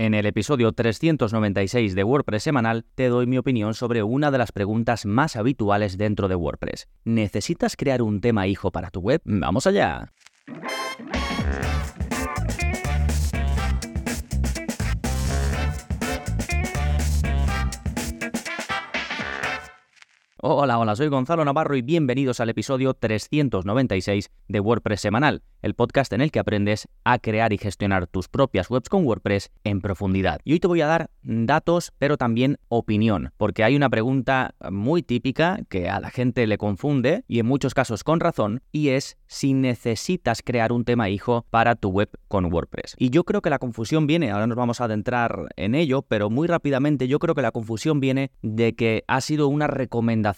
En el episodio 396 de WordPress semanal te doy mi opinión sobre una de las preguntas más habituales dentro de WordPress. ¿Necesitas crear un tema hijo para tu web? ¡Vamos allá! Hola, hola, soy Gonzalo Navarro y bienvenidos al episodio 396 de WordPress Semanal, el podcast en el que aprendes a crear y gestionar tus propias webs con WordPress en profundidad. Y hoy te voy a dar datos, pero también opinión, porque hay una pregunta muy típica que a la gente le confunde y en muchos casos con razón, y es si necesitas crear un tema hijo para tu web con WordPress. Y yo creo que la confusión viene, ahora nos vamos a adentrar en ello, pero muy rápidamente yo creo que la confusión viene de que ha sido una recomendación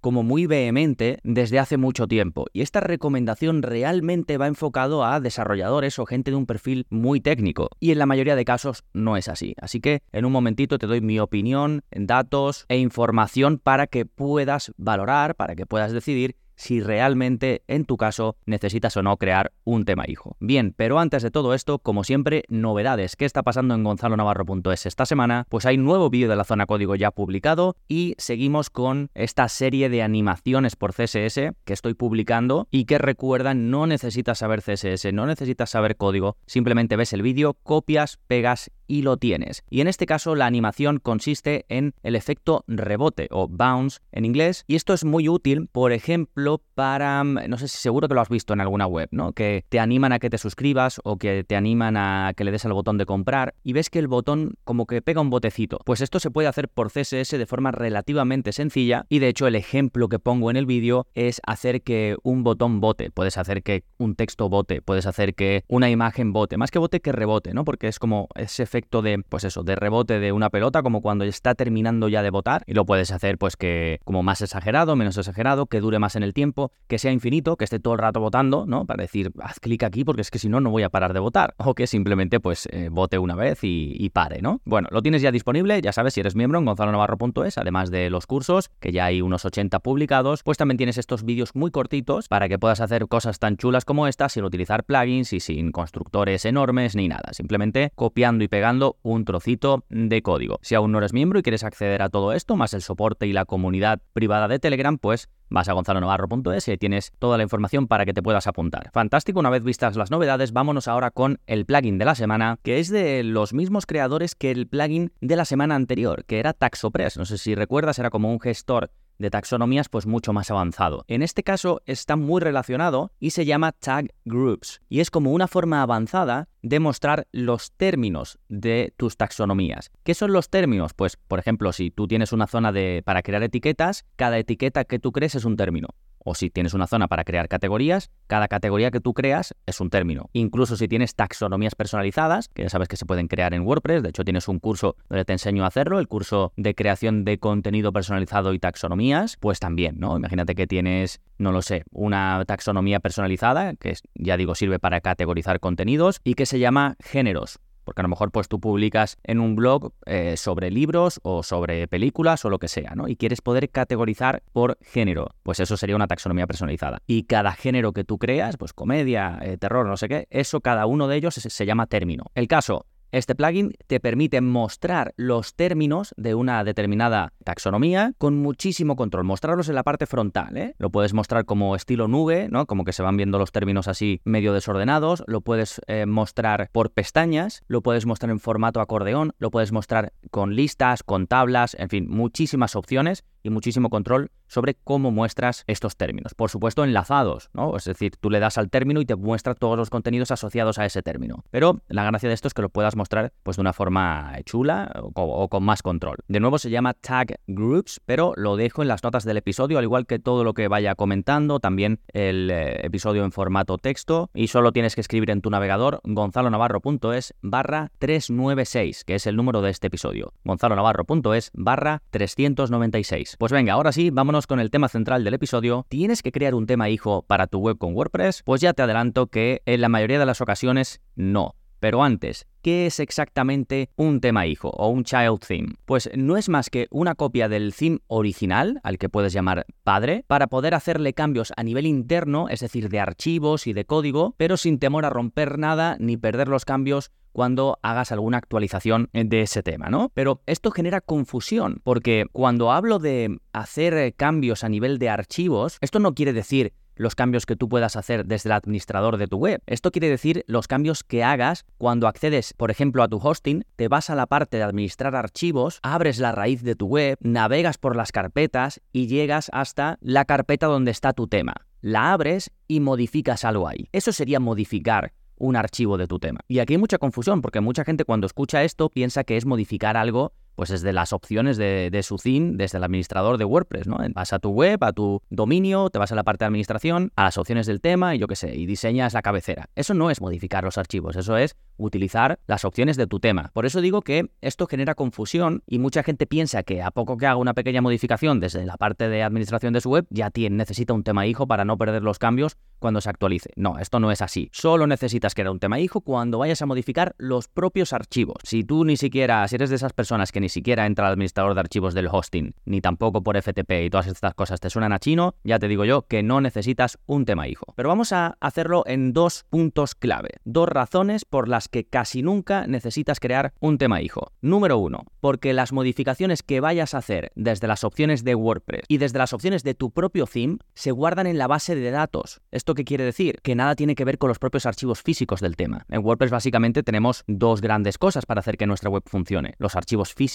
como muy vehemente desde hace mucho tiempo. Y esta recomendación realmente va enfocado a desarrolladores o gente de un perfil muy técnico. Y en la mayoría de casos no es así. Así que en un momentito te doy mi opinión, datos e información para que puedas valorar, para que puedas decidir si realmente en tu caso necesitas o no crear un tema hijo. Bien, pero antes de todo esto, como siempre, novedades. ¿Qué está pasando en gonzalonavarro.es esta semana? Pues hay nuevo vídeo de la zona código ya publicado y seguimos con esta serie de animaciones por CSS que estoy publicando y que recuerdan no necesitas saber CSS, no necesitas saber código, simplemente ves el vídeo, copias, pegas y lo tienes. Y en este caso la animación consiste en el efecto rebote o bounce en inglés y esto es muy útil, por ejemplo, para, no sé si seguro que lo has visto en alguna web, ¿no? Que te animan a que te suscribas o que te animan a que le des al botón de comprar y ves que el botón como que pega un botecito. Pues esto se puede hacer por CSS de forma relativamente sencilla y de hecho el ejemplo que pongo en el vídeo es hacer que un botón bote, puedes hacer que un texto bote, puedes hacer que una imagen bote, más que bote que rebote, ¿no? Porque es como ese efecto de, pues eso, de rebote de una pelota, como cuando está terminando ya de botar, y lo puedes hacer pues que como más exagerado, menos exagerado, que dure más en el tiempo, que sea infinito, que esté todo el rato votando, ¿no? Para decir, haz clic aquí porque es que si no, no voy a parar de votar, o que simplemente pues eh, vote una vez y, pare, ¿no? Bueno, lo tienes ya disponible, ya sabes, si eres miembro en gonzalonavarro.es, además de los cursos, que ya hay unos 80 publicados, pues también tienes estos vídeos muy cortitos para que puedas hacer cosas tan chulas como estas sin utilizar plugins y sin constructores enormes ni nada, simplemente copiando y pegando un trocito de código. Si aún no eres miembro y quieres acceder a todo esto, más el soporte y la comunidad privada de Telegram, pues vas a gonzalonavarro.es y tienes toda la información para que te puedas apuntar. Fantástico, una vez vistas las novedades, vámonos ahora con el plugin de la semana, que es de los mismos creadores que el plugin de la semana anterior, que era Taxopress. No sé si recuerdas, era como un gestor de taxonomías pues mucho más avanzado. En este caso está muy relacionado y se llama Tag Groups y es como una forma avanzada de mostrar los términos de tus taxonomías. ¿Qué son los términos? Pues por ejemplo, si tú tienes una zona de para crear etiquetas, cada etiqueta que tú crees es un término. O si tienes una zona para crear categorías, cada categoría que tú creas es un término. Incluso si tienes taxonomías personalizadas, que ya sabes que se pueden crear en WordPress, de hecho tienes un curso donde te enseño a hacerlo, el curso de creación de contenido personalizado y taxonomías, pues también, ¿no? Imagínate que tienes, no lo sé, una taxonomía personalizada, que ya digo sirve para categorizar contenidos y que se llama géneros. Porque a lo mejor pues tú publicas en un blog eh, sobre libros o sobre películas o lo que sea, ¿no? Y quieres poder categorizar por género. Pues eso sería una taxonomía personalizada. Y cada género que tú creas, pues comedia, eh, terror, no sé qué, eso cada uno de ellos se llama término. El caso, este plugin te permite mostrar los términos de una determinada taxonomía con muchísimo control, mostrarlos en la parte frontal. ¿eh? Lo puedes mostrar como estilo nube, ¿no? como que se van viendo los términos así medio desordenados, lo puedes eh, mostrar por pestañas, lo puedes mostrar en formato acordeón, lo puedes mostrar con listas, con tablas, en fin, muchísimas opciones y muchísimo control sobre cómo muestras estos términos. Por supuesto, enlazados, ¿no? Es decir, tú le das al término y te muestra todos los contenidos asociados a ese término. Pero la gracia de esto es que lo puedas mostrar pues de una forma chula o, con más control. De nuevo se llama Tag Groups, pero lo dejo en las notas del episodio, al igual que todo lo que vaya comentando, también el eh, episodio en formato texto y solo tienes que escribir en tu navegador gonzalonavarro.es barra 396, que es el número de este episodio. gonzalonavarro.es barra 396. Pues venga, ahora sí, vámonos con el tema central del episodio. ¿Tienes que crear un tema hijo para tu web con WordPress? Pues ya te adelanto que en la mayoría de las ocasiones no. Pero antes, ¿qué es exactamente un tema hijo o un child theme? Pues no es más que una copia del theme original, al que puedes llamar padre, para poder hacerle cambios a nivel interno, es decir, de archivos y de código, pero sin temor a romper nada ni perder los cambios cuando hagas alguna actualización de ese tema, ¿no? Pero esto genera confusión, porque cuando hablo de hacer eh, cambios a nivel de archivos, esto no quiere decir los cambios que tú puedas hacer desde el administrador de tu web. Esto quiere decir los cambios que hagas cuando accedes, por ejemplo, a tu hosting, te vas a la parte de administrar archivos, abres la raíz de tu web, navegas por las carpetas y llegas hasta la carpeta donde está tu tema. La abres y modificas algo ahí. Eso sería modificar un archivo de tu tema. Y aquí hay mucha confusión porque mucha gente cuando escucha esto piensa que es modificar algo pues desde las opciones de, su theme, desde el administrador de WordPress, ¿no? Vas a tu web, a tu dominio, te vas a la parte de administración, a las opciones del tema y yo qué sé, y diseñas la cabecera. Eso no es modificar los archivos, eso es utilizar las opciones de tu tema. Por eso digo que esto genera confusión y mucha gente piensa que a poco que haga una pequeña modificación desde la parte de administración de su web, ya tiene, necesita un tema hijo para no perder los cambios cuando se actualice. No, esto no es así. Solo necesitas crear un tema hijo cuando vayas a modificar los propios archivos. Si tú ni siquiera, si eres de esas personas que ni siquiera entra al administrador de archivos del hosting, ni tampoco por FTP y todas estas cosas te suenan a chino, ya te digo yo que no necesitas un tema hijo. Pero vamos a hacerlo en dos puntos clave, dos razones por las que casi nunca necesitas crear un tema hijo. Número uno, porque las modificaciones que vayas a hacer desde las opciones de WordPress y desde las opciones de tu propio theme se guardan en la base de datos. ¿Esto qué quiere decir? Que nada tiene que ver con los propios archivos físicos del tema. En WordPress básicamente tenemos dos grandes cosas para hacer que nuestra web funcione. Los archivos físicos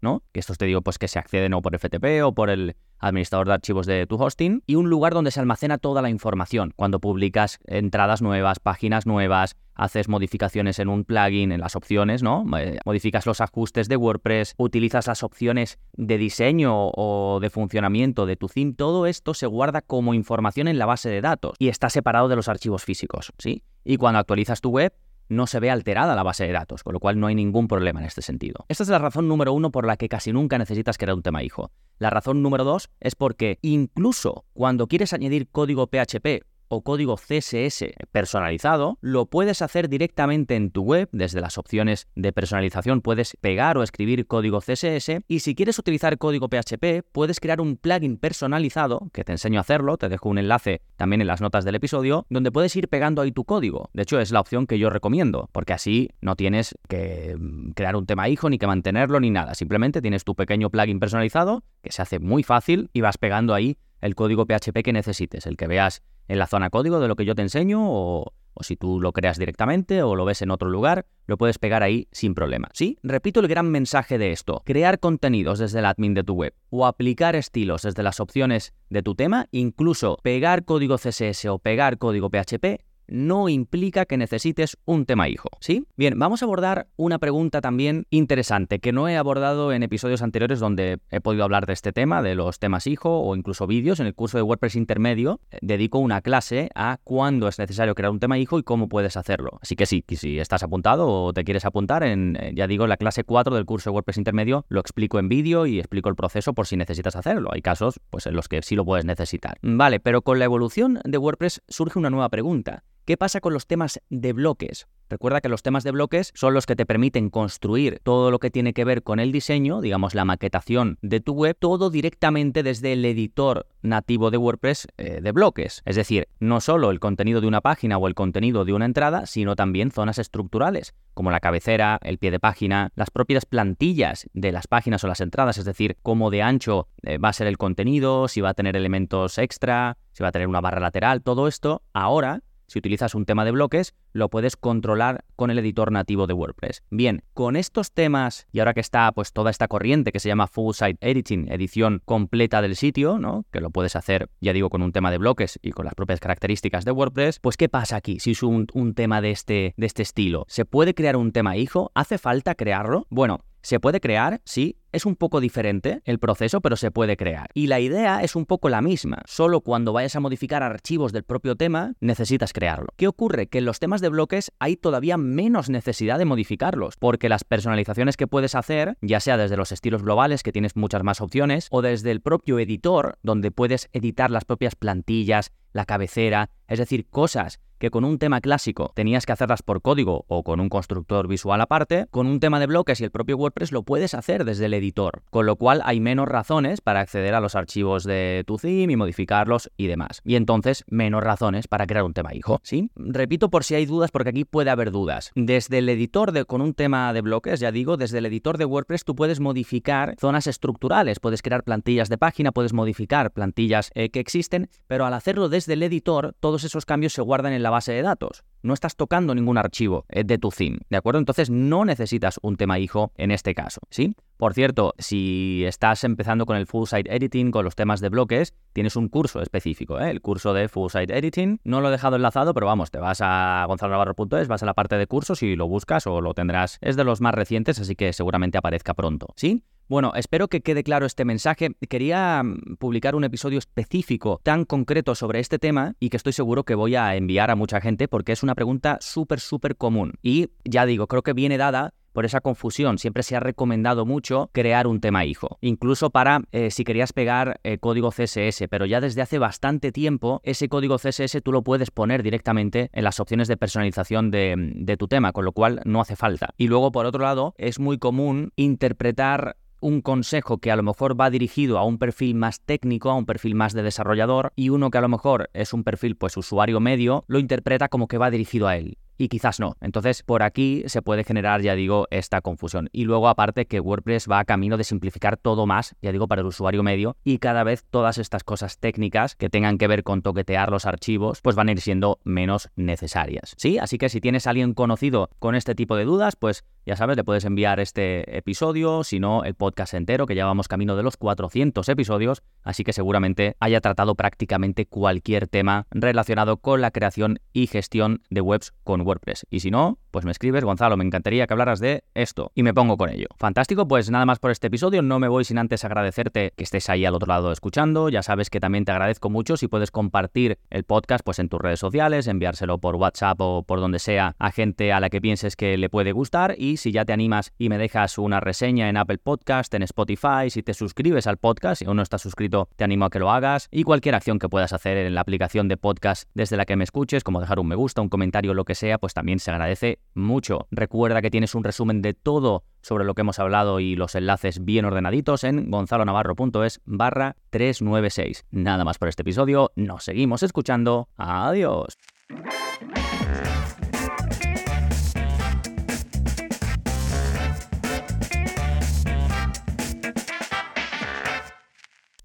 ¿no? Que estos te digo pues que se acceden o por FTP o por el administrador de archivos de tu hosting y un lugar donde se almacena toda la información cuando publicas entradas nuevas, páginas nuevas, haces modificaciones en un plugin, en las opciones, ¿no? Eh, modificas los ajustes de WordPress, utilizas las opciones de diseño o de funcionamiento de tu theme, todo esto se guarda como información en la base de datos y está separado de los archivos físicos, ¿sí? Y cuando actualizas tu web, no se ve alterada la base de datos, con lo cual no hay ningún problema en este sentido. Esta es la razón número uno por la que casi nunca necesitas crear un tema hijo. La razón número dos es porque incluso cuando quieres añadir código PHP o código CSS personalizado, lo puedes hacer directamente en tu web, desde las opciones de personalización puedes pegar o escribir código CSS y si quieres utilizar código PHP, puedes crear un plugin personalizado, que te enseño a hacerlo, te dejo un enlace también en las notas del episodio, donde puedes ir pegando ahí tu código. De hecho, es la opción que yo recomiendo, porque así no tienes que mm, crear un tema hijo ni que mantenerlo ni nada, simplemente tienes tu pequeño plugin personalizado, que se hace muy fácil y vas pegando ahí el código PHP que necesites, el que veas en la zona código de lo que yo te enseño o, si tú lo creas directamente o lo ves en otro lugar, lo puedes pegar ahí sin problema. Sí, repito el gran mensaje de esto. Crear contenidos desde el admin de tu web o aplicar estilos desde las opciones de tu tema, incluso pegar código CSS o pegar código PHP no implica que necesites un tema hijo, ¿sí? Bien, vamos a abordar una pregunta también interesante que no he abordado en episodios anteriores donde he podido hablar de este tema, de los temas hijo o incluso vídeos. En el curso de WordPress intermedio eh, dedico una clase a cuándo es necesario crear un tema hijo y cómo puedes hacerlo. Así que sí, si estás apuntado o te quieres apuntar, en, eh, ya digo, la clase 4 del curso de WordPress intermedio lo explico en vídeo y explico el proceso por si necesitas hacerlo. Hay casos pues, en los que sí lo puedes necesitar. Vale, pero con la evolución de WordPress surge una nueva pregunta. ¿Qué pasa con los temas de bloques? Recuerda que los temas de bloques son los que te permiten construir todo lo que tiene que ver con el diseño, digamos la maquetación de tu web, todo directamente desde el editor nativo de WordPress eh, de bloques. Es decir, no solo el contenido de una página o el contenido de una entrada, sino también zonas estructurales, como la cabecera, el pie de página, las propias plantillas de las páginas o las entradas, es decir, cómo de ancho eh, va a ser el contenido, si va a tener elementos extra, si va a tener una barra lateral, todo esto ahora si utilizas un tema de bloques, lo puedes controlar con el editor nativo de WordPress. Bien, con estos temas, y ahora que está pues toda esta corriente que se llama Full Site Editing, edición completa del sitio, ¿no? Que lo puedes hacer, ya digo, con un tema de bloques y con las propias características de WordPress, pues ¿qué pasa aquí si es un, un tema de este, de este estilo? ¿Se puede crear un tema hijo? ¿Hace falta crearlo? Bueno, ¿Se puede crear? Sí, es un poco diferente el proceso, pero se puede crear. Y la idea es un poco la misma, solo cuando vayas a modificar archivos del propio tema necesitas crearlo. ¿Qué ocurre? Que en los temas de bloques hay todavía menos necesidad de modificarlos, porque las personalizaciones que puedes hacer, ya sea desde los estilos globales, que tienes muchas más opciones, o desde el propio editor, donde puedes editar las propias plantillas, la cabecera, es decir, cosas que con un tema clásico tenías que hacerlas por código o con un constructor visual aparte, con un tema de bloques y el propio WordPress lo puedes hacer desde el editor, con lo cual hay menos razones para acceder a los archivos de tu theme y modificarlos y demás. Y entonces menos razones para crear un tema hijo, ¿sí? Repito por si hay dudas, porque aquí puede haber dudas. Desde el editor de, con un tema de bloques, ya digo, desde el editor de WordPress tú puedes modificar zonas estructurales, puedes crear plantillas de página, puedes modificar plantillas eh, que existen, pero al hacerlo desde el editor, todos esos cambios se guardan en la base de datos. No estás tocando ningún archivo eh, de tu theme, ¿de acuerdo? Entonces no necesitas un tema hijo en este caso, ¿sí? Por cierto, si estás empezando con el Full Site Editing, con los temas de bloques, tienes un curso específico, ¿eh? el curso de Full Site Editing. No lo he dejado enlazado, pero vamos, te vas a gonzalonavarro.es, vas a la parte de cursos y lo buscas o lo tendrás. Es de los más recientes, así que seguramente aparezca pronto, ¿sí? Bueno, espero que quede claro este mensaje. Quería mm, publicar un episodio específico tan concreto sobre este tema y que estoy seguro que voy a enviar a mucha gente porque es una pregunta súper, súper común. Y ya digo, creo que viene dada por esa confusión. Siempre se ha recomendado mucho crear un tema hijo, incluso para eh, si querías pegar eh, código CSS, pero ya desde hace bastante tiempo ese código CSS tú lo puedes poner directamente en las opciones de personalización de, de tu tema, con lo cual no hace falta. Y luego, por otro lado, es muy común interpretar un consejo que a lo mejor va dirigido a un perfil más técnico, a un perfil más de desarrollador, y uno que a lo mejor es un perfil pues usuario medio, lo interpreta como que va dirigido a él y quizás no. Entonces, por aquí se puede generar, ya digo, esta confusión. Y luego, aparte, que WordPress va a camino de simplificar todo más, ya digo, para el usuario medio, y cada vez todas estas cosas técnicas que tengan que ver con toquetear los archivos, pues van a ir siendo menos necesarias. ¿Sí? Así que si tienes a alguien conocido con este tipo de dudas, pues ya sabes, le puedes enviar este episodio, si no, el podcast entero, que ya vamos camino de los 400 episodios, así que seguramente haya tratado prácticamente cualquier tema relacionado con la creación y gestión de webs con WordPress. Y si no, pues me escribes, Gonzalo, me encantaría que hablaras de esto. Y me pongo con ello. Fantástico, pues nada más por este episodio, no me voy sin antes agradecerte que estés ahí al otro lado escuchando, ya sabes que también te agradezco mucho si puedes compartir el podcast pues en tus redes sociales, enviárselo por WhatsApp o por donde sea a gente a la que pienses que le puede gustar. Y si ya te animas y me dejas una reseña en Apple Podcast, en Spotify, si te suscribes al podcast, si aún no estás suscrito, te animo a que lo hagas y cualquier acción que puedas hacer en la aplicación de podcast desde la que me escuches, como dejar un me gusta, un comentario, lo que sea, pues también se agradece mucho. Recuerda que tienes un resumen de todo sobre lo que hemos hablado y los enlaces bien ordenaditos en gonzalonavarro.es barra 396. Nada más por este episodio, nos seguimos escuchando. Adiós.